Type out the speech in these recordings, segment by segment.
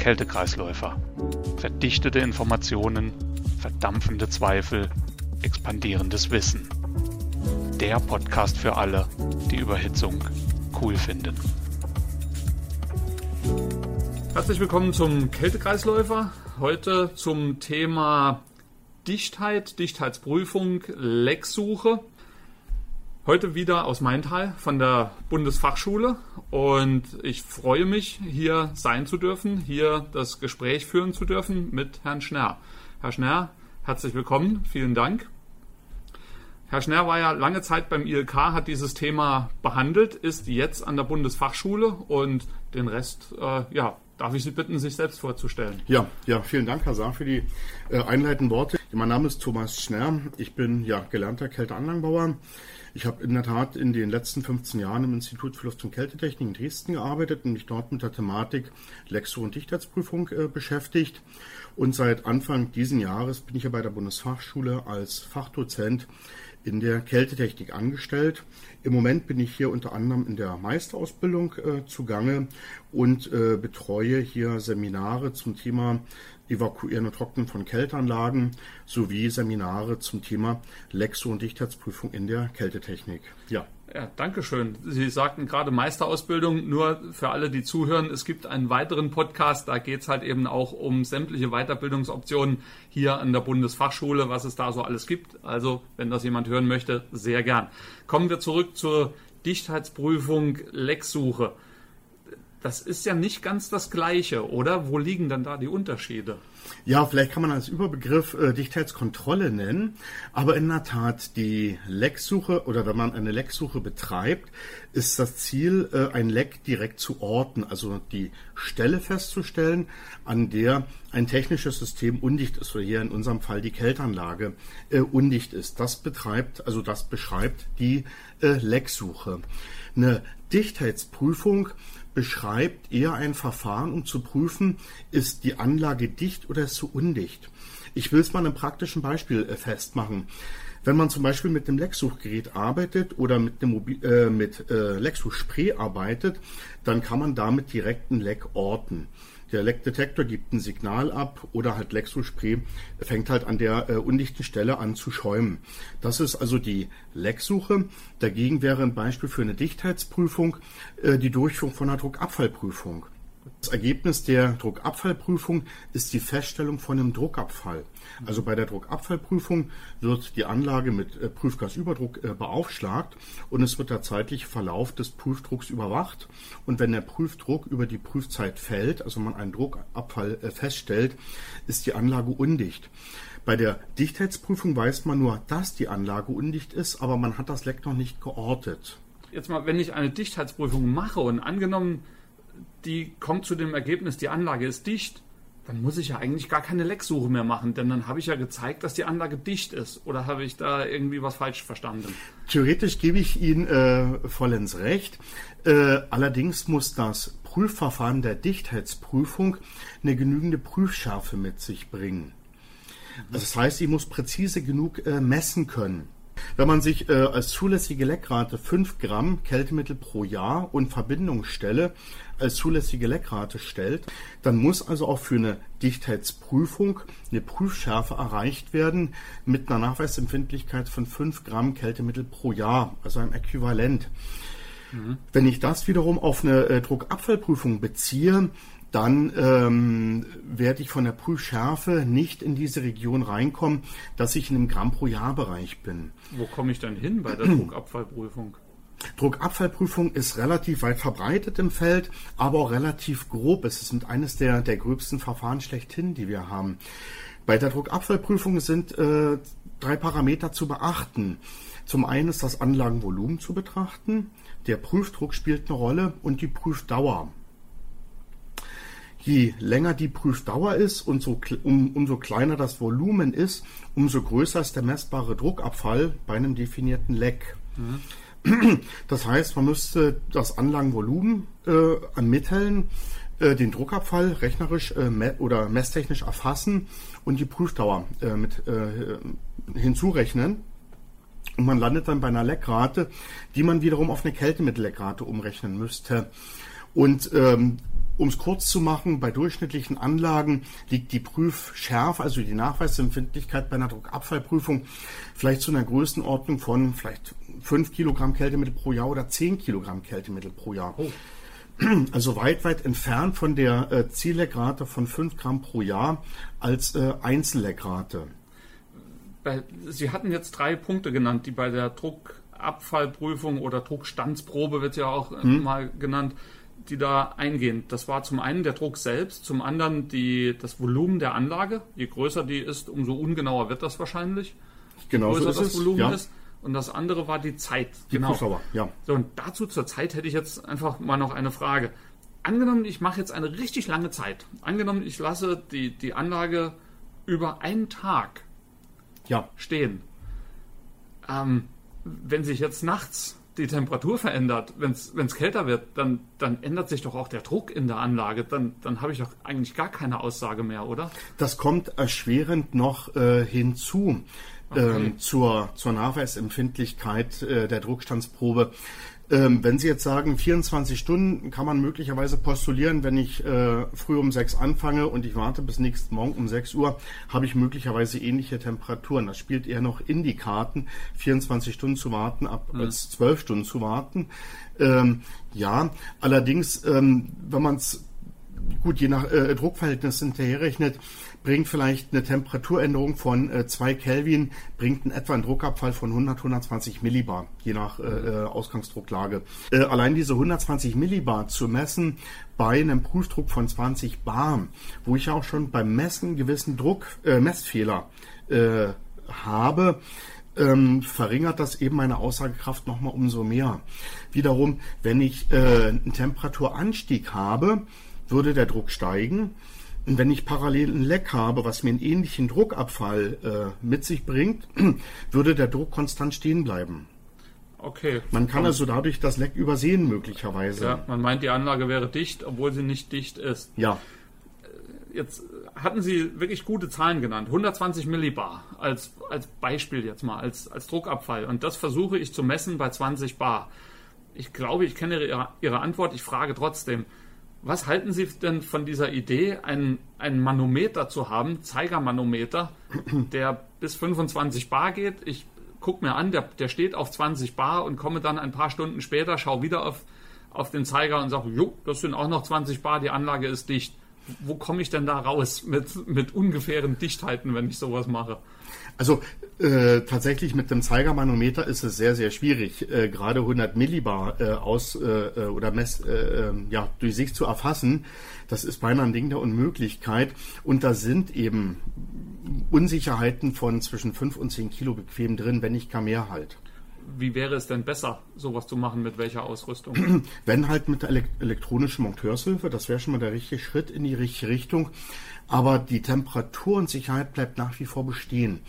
Kältekreisläufer. Verdichtete Informationen, verdampfende Zweifel, expandierendes Wissen. Der Podcast für alle, die Überhitzung cool finden. Herzlich willkommen zum Kältekreisläufer. Heute zum Thema Dichtheit, Dichtheitsprüfung, Lecksuche. Heute wieder aus Maintal von der Bundesfachschule und ich freue mich, hier sein zu dürfen, hier das Gespräch führen zu dürfen mit Herrn Schnerr. Herr Schnerr, herzlich willkommen, vielen Dank. Herr Schnerr war ja lange Zeit beim ILK, hat dieses Thema behandelt, ist jetzt an der Bundesfachschule und den Rest, äh, ja, darf ich Sie bitten, sich selbst vorzustellen. Ja, ja, vielen Dank, Herr Saar, für die äh, einleitenden Worte. Mein Name ist Thomas Schnerr, ich bin ja gelernter Kälteanlagenbauer. Ich habe in der Tat in den letzten 15 Jahren im Institut für Luft- und Kältetechnik in Dresden gearbeitet und mich dort mit der Thematik Lexo- und Dichtheitsprüfung äh, beschäftigt. Und seit Anfang diesen Jahres bin ich ja bei der Bundesfachschule als Fachdozent in der Kältetechnik angestellt. Im Moment bin ich hier unter anderem in der Meisterausbildung äh, zugange und äh, betreue hier Seminare zum Thema Evakuieren und Trocknen von Kälteanlagen sowie Seminare zum Thema Lexo- und Dichtheitsprüfung in der Kältetechnik. Ja. Ja, danke schön. Sie sagten gerade Meisterausbildung. Nur für alle, die zuhören, es gibt einen weiteren Podcast. Da geht es halt eben auch um sämtliche Weiterbildungsoptionen hier an der Bundesfachschule, was es da so alles gibt. Also, wenn das jemand hören möchte, sehr gern. Kommen wir zurück zur Dichtheitsprüfung Lecksuche das ist ja nicht ganz das Gleiche, oder? Wo liegen dann da die Unterschiede? Ja, vielleicht kann man als Überbegriff äh, Dichtheitskontrolle nennen, aber in der Tat die Lecksuche oder wenn man eine Lecksuche betreibt, ist das Ziel, äh, ein Leck direkt zu orten, also die Stelle festzustellen, an der ein technisches System undicht ist, oder hier in unserem Fall die Kältanlage äh, undicht ist. Das betreibt, also das beschreibt die äh, Lecksuche. Eine Dichtheitsprüfung beschreibt eher ein Verfahren, um zu prüfen, ist die Anlage dicht oder ist sie undicht. Ich will es mal einem praktischen Beispiel äh, festmachen. Wenn man zum Beispiel mit dem Lexsuchgerät arbeitet oder mit, Mobil äh, mit äh, Lexsuch-Spray arbeitet, dann kann man damit direkt ein Leck orten. Der Leckdetektor gibt ein Signal ab oder halt Lexospray fängt halt an der äh, undichten Stelle an zu schäumen. Das ist also die Lecksuche. Dagegen wäre ein Beispiel für eine Dichtheitsprüfung äh, die Durchführung von einer Druckabfallprüfung. Das Ergebnis der Druckabfallprüfung ist die Feststellung von einem Druckabfall. Also bei der Druckabfallprüfung wird die Anlage mit äh, Prüfgasüberdruck äh, beaufschlagt und es wird der zeitliche Verlauf des Prüfdrucks überwacht. Und wenn der Prüfdruck über die Prüfzeit fällt, also man einen Druckabfall äh, feststellt, ist die Anlage undicht. Bei der Dichtheitsprüfung weiß man nur, dass die Anlage undicht ist, aber man hat das Leck noch nicht geortet. Jetzt mal, wenn ich eine Dichtheitsprüfung mache und angenommen, die kommt zu dem Ergebnis, die Anlage ist dicht, dann muss ich ja eigentlich gar keine Lecksuche mehr machen, denn dann habe ich ja gezeigt, dass die Anlage dicht ist. Oder habe ich da irgendwie was falsch verstanden? Theoretisch gebe ich Ihnen äh, vollends recht. Äh, allerdings muss das Prüfverfahren der Dichtheitsprüfung eine genügende Prüfschärfe mit sich bringen. Also das heißt, ich muss präzise genug äh, messen können. Wenn man sich äh, als zulässige Leckrate 5 Gramm Kältemittel pro Jahr und Verbindungsstelle als zulässige Leckrate stellt, dann muss also auch für eine Dichtheitsprüfung eine Prüfschärfe erreicht werden mit einer Nachweisempfindlichkeit von 5 Gramm Kältemittel pro Jahr, also einem Äquivalent. Mhm. Wenn ich das wiederum auf eine äh, Druckabfallprüfung beziehe, dann ähm, werde ich von der Prüfschärfe nicht in diese Region reinkommen, dass ich in einem Gramm pro Jahr Bereich bin. Wo komme ich dann hin bei der Druckabfallprüfung? Druckabfallprüfung ist relativ weit verbreitet im Feld, aber auch relativ grob. Es ist eines der, der gröbsten Verfahren schlechthin, die wir haben. Bei der Druckabfallprüfung sind äh, drei Parameter zu beachten. Zum einen ist das Anlagenvolumen zu betrachten, der Prüfdruck spielt eine Rolle und die Prüfdauer je länger die Prüfdauer ist und so, um, umso kleiner das Volumen ist, umso größer ist der messbare Druckabfall bei einem definierten Leck. Mhm. Das heißt, man müsste das Anlagenvolumen äh, ermitteln, äh, den Druckabfall rechnerisch äh, me oder messtechnisch erfassen und die Prüfdauer äh, mit äh, hinzurechnen. Und man landet dann bei einer Leckrate, die man wiederum auf eine Kältemittelleckrate umrechnen müsste. Und ähm, um es kurz zu machen, bei durchschnittlichen Anlagen liegt die Prüfschärfe, also die Nachweisempfindlichkeit bei einer Druckabfallprüfung vielleicht zu einer Größenordnung von vielleicht 5 Kilogramm Kältemittel pro Jahr oder 10 Kilogramm Kältemittel pro Jahr. Oh. Also weit, weit entfernt von der äh, Zielleckrate von 5 Gramm pro Jahr als äh, Einzelleckrate. Sie hatten jetzt drei Punkte genannt, die bei der Druckabfallprüfung oder Druckstandsprobe wird ja auch äh, hm. mal genannt, die da eingehen. Das war zum einen der Druck selbst, zum anderen die, das Volumen der Anlage. Je größer die ist, umso ungenauer wird das wahrscheinlich. Genau Je größer so das. Volumen ja. ist. Und das andere war die Zeit. Die genau. Ja. So, und dazu zur Zeit hätte ich jetzt einfach mal noch eine Frage. Angenommen, ich mache jetzt eine richtig lange Zeit. Angenommen, ich lasse die, die Anlage über einen Tag ja. stehen. Ähm, wenn sich jetzt nachts die Temperatur verändert, wenn es kälter wird, dann, dann ändert sich doch auch der Druck in der Anlage. Dann, dann habe ich doch eigentlich gar keine Aussage mehr, oder? Das kommt erschwerend noch äh, hinzu okay. ähm, zur, zur Nachweisempfindlichkeit äh, der Druckstandsprobe. Ähm, wenn Sie jetzt sagen, 24 Stunden kann man möglicherweise postulieren, wenn ich äh, früh um 6 anfange und ich warte bis nächsten Morgen um 6 Uhr, habe ich möglicherweise ähnliche Temperaturen. Das spielt eher noch in die Karten, 24 Stunden zu warten, ab mhm. als 12 Stunden zu warten. Ähm, ja, allerdings, ähm, wenn man es gut je nach äh, Druckverhältnis hinterherrechnet, bringt vielleicht eine Temperaturänderung von äh, 2 Kelvin, bringt in etwa einen Druckabfall von 100, 120 Millibar, je nach äh, äh, Ausgangsdrucklage. Äh, allein diese 120 Millibar zu messen bei einem Prüfdruck von 20 Bar, wo ich auch schon beim Messen gewissen Druck, äh, Messfehler äh, habe, ähm, verringert das eben meine Aussagekraft nochmal umso mehr. Wiederum, wenn ich äh, einen Temperaturanstieg habe, würde der Druck steigen. Und wenn ich parallel ein Leck habe, was mir einen ähnlichen Druckabfall äh, mit sich bringt, würde der Druck konstant stehen bleiben. Okay. Man kann also dadurch das Leck übersehen möglicherweise. Ja, man meint, die Anlage wäre dicht, obwohl sie nicht dicht ist. Ja. Jetzt hatten Sie wirklich gute Zahlen genannt. 120 Millibar als, als Beispiel jetzt mal, als, als Druckabfall. Und das versuche ich zu messen bei 20 Bar. Ich glaube, ich kenne Ihre, Ihre Antwort. Ich frage trotzdem. Was halten Sie denn von dieser Idee, ein, ein Manometer zu haben, Zeigermanometer, der bis 25 Bar geht? Ich gucke mir an, der, der steht auf 20 Bar und komme dann ein paar Stunden später, schaue wieder auf, auf den Zeiger und sage, jo, das sind auch noch 20 Bar, die Anlage ist dicht. Wo komme ich denn da raus mit, mit ungefähren Dichtheiten, wenn ich sowas mache? Also äh, tatsächlich mit dem Zeigermanometer ist es sehr, sehr schwierig, äh, gerade 100 Millibar äh, aus äh, äh, oder Mess, äh, ähm, ja, durch sich zu erfassen. Das ist beinahe ein Ding der Unmöglichkeit. Und da sind eben Unsicherheiten von zwischen 5 und 10 Kilo bequem drin, wenn nicht gar mehr halt. Wie wäre es denn besser, sowas zu machen? Mit welcher Ausrüstung? Wenn halt mit der elektronischen Monteurshilfe, das wäre schon mal der richtige Schritt in die richtige Richtung aber die Temperatur und Sicherheit bleibt nach wie vor bestehen.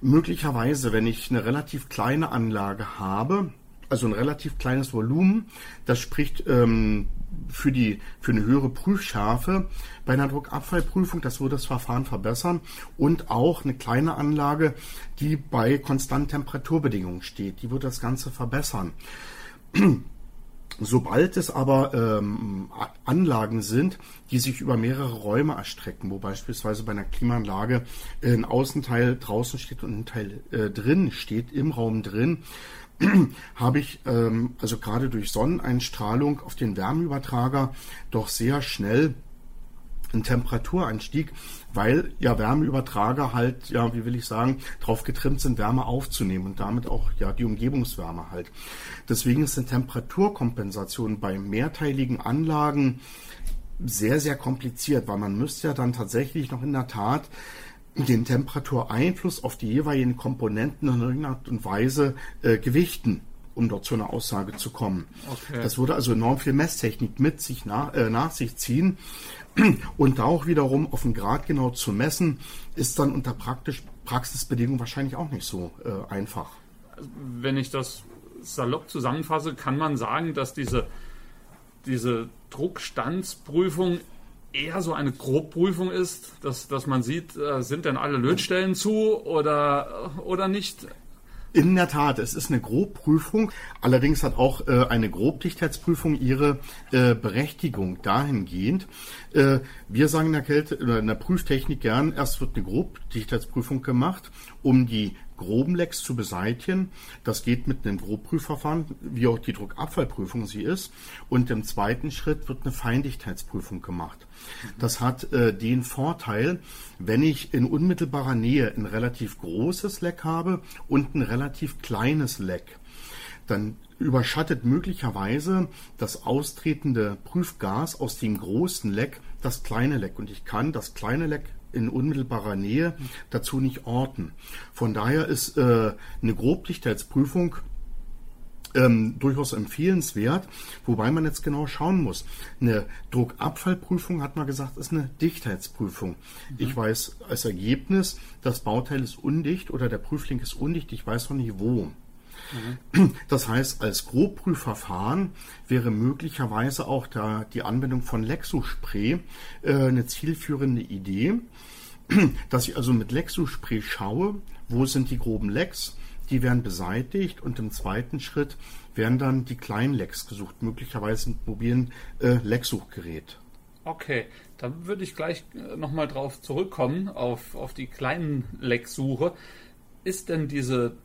Möglicherweise, wenn ich eine relativ kleine Anlage habe, also ein relativ kleines Volumen, das spricht ähm, für, die, für eine höhere Prüfschärfe bei einer Druckabfallprüfung, das würde das Verfahren verbessern. Und auch eine kleine Anlage, die bei konstanten Temperaturbedingungen steht, die würde das Ganze verbessern. Sobald es aber ähm, Anlagen sind, die sich über mehrere Räume erstrecken, wo beispielsweise bei einer Klimaanlage ein Außenteil draußen steht und ein Teil äh, drin steht, im Raum drin, habe ich ähm, also gerade durch Sonneneinstrahlung auf den Wärmeübertrager doch sehr schnell einen Temperaturanstieg, weil ja Wärmeübertrager halt, ja, wie will ich sagen, darauf getrimmt sind, Wärme aufzunehmen und damit auch ja die Umgebungswärme halt. Deswegen ist eine Temperaturkompensation bei mehrteiligen Anlagen sehr, sehr kompliziert, weil man müsste ja dann tatsächlich noch in der Tat den Temperatureinfluss auf die jeweiligen Komponenten in irgendeiner Art und Weise äh, gewichten um dort zu einer Aussage zu kommen. Okay. Das würde also enorm viel Messtechnik mit sich nach, äh, nach sich ziehen. Und da auch wiederum auf den Grad genau zu messen, ist dann unter praktisch Praxisbedingungen wahrscheinlich auch nicht so äh, einfach. Wenn ich das salopp zusammenfasse, kann man sagen, dass diese, diese Druckstandsprüfung eher so eine Grobprüfung ist, dass, dass man sieht, äh, sind denn alle Lötstellen zu oder, oder nicht? In der Tat, es ist eine Grobprüfung. Allerdings hat auch äh, eine Grobdichtheitsprüfung ihre äh, Berechtigung dahingehend. Äh, wir sagen in der Kälte oder in der Prüftechnik gern, erst wird eine Grobdichtheitsprüfung gemacht, um die groben Lecks zu beseitigen. Das geht mit einem Grobprüfverfahren, wie auch die Druckabfallprüfung sie ist. Und im zweiten Schritt wird eine Feindichtheitsprüfung gemacht. Das hat äh, den Vorteil, wenn ich in unmittelbarer Nähe ein relativ großes Leck habe und ein relativ kleines Leck, dann überschattet möglicherweise das austretende Prüfgas aus dem großen Leck das kleine Leck. Und ich kann das kleine Leck in unmittelbarer Nähe dazu nicht orten. Von daher ist äh, eine Grobdichtheitsprüfung ähm, durchaus empfehlenswert, wobei man jetzt genau schauen muss. Eine Druckabfallprüfung hat man gesagt, ist eine Dichtheitsprüfung. Mhm. Ich weiß als Ergebnis, das Bauteil ist undicht oder der Prüfling ist undicht, ich weiß noch nicht wo. Mhm. Das heißt, als Grobprüfverfahren wäre möglicherweise auch da die Anwendung von Lexospray äh, eine zielführende Idee, dass ich also mit Lexospray schaue, wo sind die groben Lecks, die werden beseitigt und im zweiten Schritt werden dann die kleinen Lecks gesucht, möglicherweise mit mobilen äh, Lecksuchgerät. Okay, da würde ich gleich äh, nochmal drauf zurückkommen, auf, auf die kleinen Lecksuche. Ist denn diese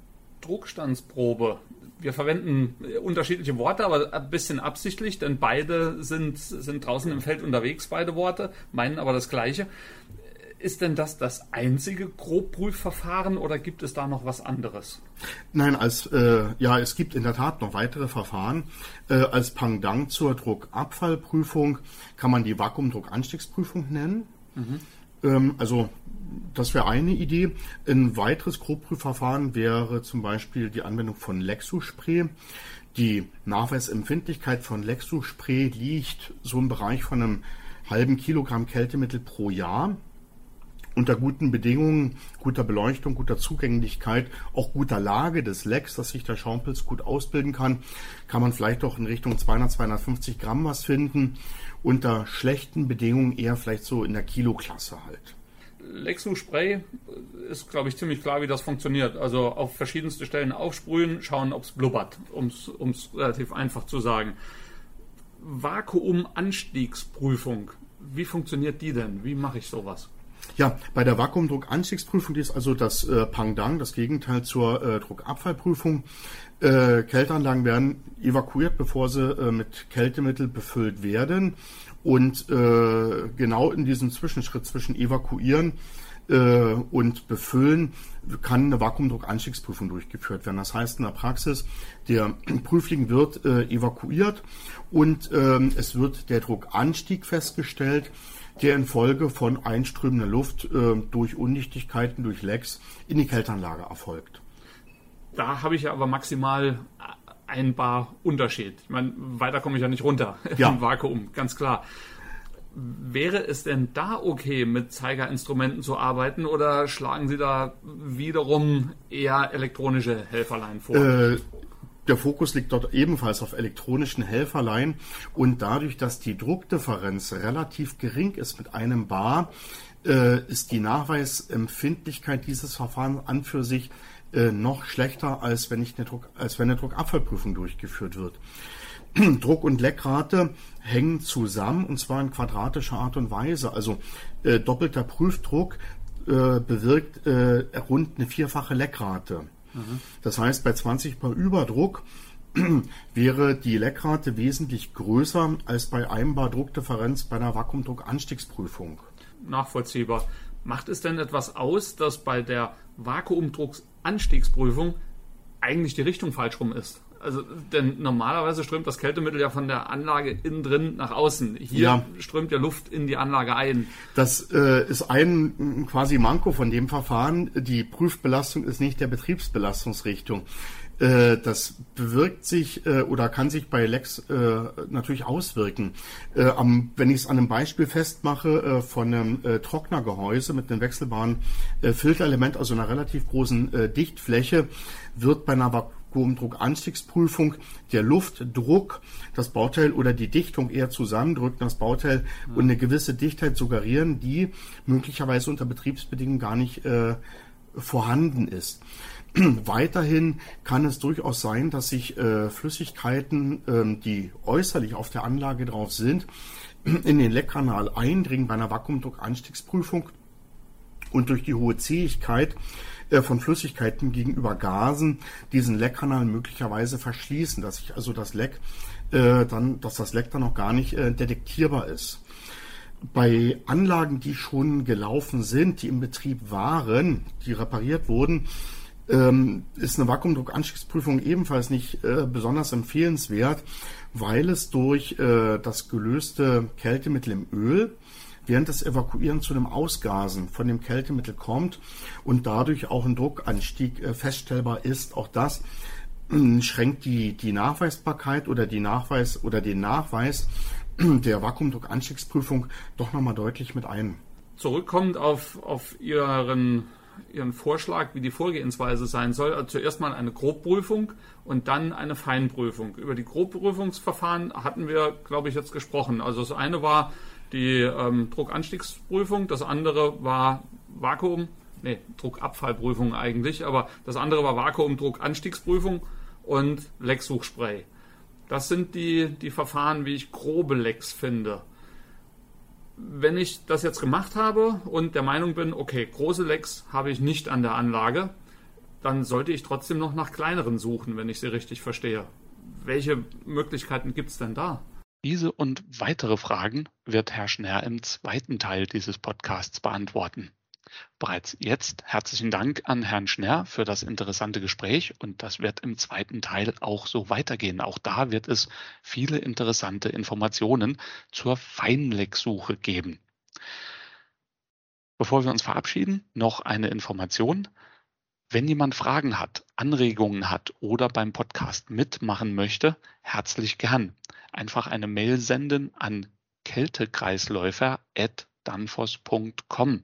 Druckstandsprobe. Wir verwenden unterschiedliche Worte, aber ein bisschen absichtlich, denn beide sind, sind draußen im Feld unterwegs, beide Worte, meinen aber das Gleiche. Ist denn das das einzige Grobprüfverfahren oder gibt es da noch was anderes? Nein, als äh, ja, es gibt in der Tat noch weitere Verfahren. Äh, als Pendant zur Druckabfallprüfung kann man die Vakuumdruckanstiegsprüfung nennen. Mhm. Ähm, also das wäre eine Idee. Ein weiteres Grobprüfverfahren wäre zum Beispiel die Anwendung von Lexospray. Die Nachweisempfindlichkeit von Lexospray liegt so im Bereich von einem halben Kilogramm Kältemittel pro Jahr. Unter guten Bedingungen, guter Beleuchtung, guter Zugänglichkeit, auch guter Lage des Lecks, dass sich der Schaumpilz gut ausbilden kann, kann man vielleicht auch in Richtung 200, 250 Gramm was finden. Unter schlechten Bedingungen eher vielleicht so in der Kiloklasse halt. Lexu Spray ist, glaube ich, ziemlich klar, wie das funktioniert. Also auf verschiedenste Stellen aufsprühen, schauen, ob es blubbert, um es relativ einfach zu sagen. Vakuumanstiegsprüfung, wie funktioniert die denn? Wie mache ich sowas? Ja, bei der Vakuumdruckanstiegsprüfung, ist also das äh, Pangdang, das Gegenteil zur äh, Druckabfallprüfung. Äh, Kälteanlagen werden evakuiert, bevor sie äh, mit Kältemittel befüllt werden. Und äh, genau in diesem Zwischenschritt zwischen Evakuieren äh, und Befüllen kann eine Vakuumdruckanstiegsprüfung durchgeführt werden. Das heißt in der Praxis, der Prüfling wird äh, evakuiert und ähm, es wird der Druckanstieg festgestellt, der infolge von einströmender Luft äh, durch Undichtigkeiten, durch Lecks in die Kälteanlage erfolgt. Da habe ich ja aber maximal ein Bar Unterschied. Ich meine, weiter komme ich ja nicht runter ja. im Vakuum, ganz klar. Wäre es denn da okay, mit Zeigerinstrumenten zu arbeiten oder schlagen Sie da wiederum eher elektronische Helferlein vor? Äh, der Fokus liegt dort ebenfalls auf elektronischen Helferlein und dadurch, dass die Druckdifferenz relativ gering ist mit einem Bar, äh, ist die Nachweisempfindlichkeit dieses Verfahrens an für sich äh, noch schlechter, als wenn, ich eine Druck, als wenn eine Druckabfallprüfung durchgeführt wird. Druck und Leckrate hängen zusammen und zwar in quadratischer Art und Weise. Also äh, doppelter Prüfdruck äh, bewirkt rund eine vierfache Leckrate. Das heißt, bei 20 Bar Überdruck wäre die Leckrate wesentlich größer als bei einem Bar Druckdifferenz bei einer Vakuumdruckanstiegsprüfung. Nachvollziehbar. Macht es denn etwas aus, dass bei der Vakuumdrucksanstiegsprüfung eigentlich die Richtung falsch rum ist? Also, denn normalerweise strömt das Kältemittel ja von der Anlage innen drin nach außen. Hier ja. strömt ja Luft in die Anlage ein. Das äh, ist ein quasi Manko von dem Verfahren. Die Prüfbelastung ist nicht der Betriebsbelastungsrichtung. Äh, das bewirkt sich äh, oder kann sich bei Lex äh, natürlich auswirken. wenn ich es an einem Beispiel festmache von einem Trocknergehäuse mit einem wechselbaren Filterelement, also einer relativ großen Dichtfläche, wird bei einer Vakuumdruckanstiegsprüfung der Luftdruck das Bauteil oder die Dichtung eher zusammendrücken, das Bauteil ja. und eine gewisse Dichtheit suggerieren, die möglicherweise unter Betriebsbedingungen gar nicht äh, vorhanden ist. Weiterhin kann es durchaus sein, dass sich äh, Flüssigkeiten, ähm, die äußerlich auf der Anlage drauf sind, in den Leckkanal eindringen bei einer Vakuumdruckanstiegsprüfung und durch die hohe Zähigkeit äh, von Flüssigkeiten gegenüber Gasen diesen Leckkanal möglicherweise verschließen, dass sich also das Leck äh, dann, dass das Leck dann noch gar nicht äh, detektierbar ist. Bei Anlagen, die schon gelaufen sind, die im Betrieb waren, die repariert wurden, ähm, ist eine Vakuumdruckanstiegsprüfung ebenfalls nicht äh, besonders empfehlenswert, weil es durch äh, das gelöste Kältemittel im Öl während des Evakuierens zu einem Ausgasen von dem Kältemittel kommt und dadurch auch ein Druckanstieg äh, feststellbar ist. Auch das äh, schränkt die, die Nachweisbarkeit oder die Nachweis oder den Nachweis der Vakuumdruckanstiegsprüfung doch nochmal deutlich mit ein. Zurückkommend auf, auf Ihren Ihren Vorschlag, wie die Vorgehensweise sein soll. Also zuerst mal eine Grobprüfung und dann eine Feinprüfung. Über die Grobprüfungsverfahren hatten wir, glaube ich, jetzt gesprochen. Also das eine war die ähm, Druckanstiegsprüfung, das andere war Vakuum, nee, Druckabfallprüfung eigentlich, aber das andere war Vakuumdruckanstiegsprüfung und Lecksuchspray. Das sind die, die Verfahren, wie ich grobe Lecks finde wenn ich das jetzt gemacht habe und der Meinung bin, okay, große Lecks habe ich nicht an der Anlage, dann sollte ich trotzdem noch nach kleineren suchen, wenn ich sie richtig verstehe. Welche Möglichkeiten gibt es denn da? Diese und weitere Fragen wird Herr Schner im zweiten Teil dieses Podcasts beantworten. Bereits jetzt herzlichen Dank an Herrn Schner für das interessante Gespräch und das wird im zweiten Teil auch so weitergehen. Auch da wird es viele interessante Informationen zur Feinlecksuche geben. Bevor wir uns verabschieden, noch eine Information. Wenn jemand Fragen hat, Anregungen hat oder beim Podcast mitmachen möchte, herzlich gern. Einfach eine Mail senden an kältekreisläufer.danfoss.com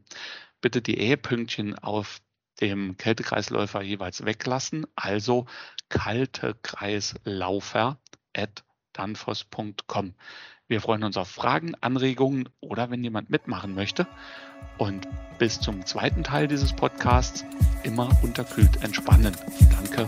bitte die E-Pünktchen auf dem Kältekreisläufer jeweils weglassen. Also kaltekreislaufer at danfoss.com. Wir freuen uns auf Fragen, Anregungen oder wenn jemand mitmachen möchte. Und bis zum zweiten Teil dieses Podcasts immer unterkühlt entspannen. Danke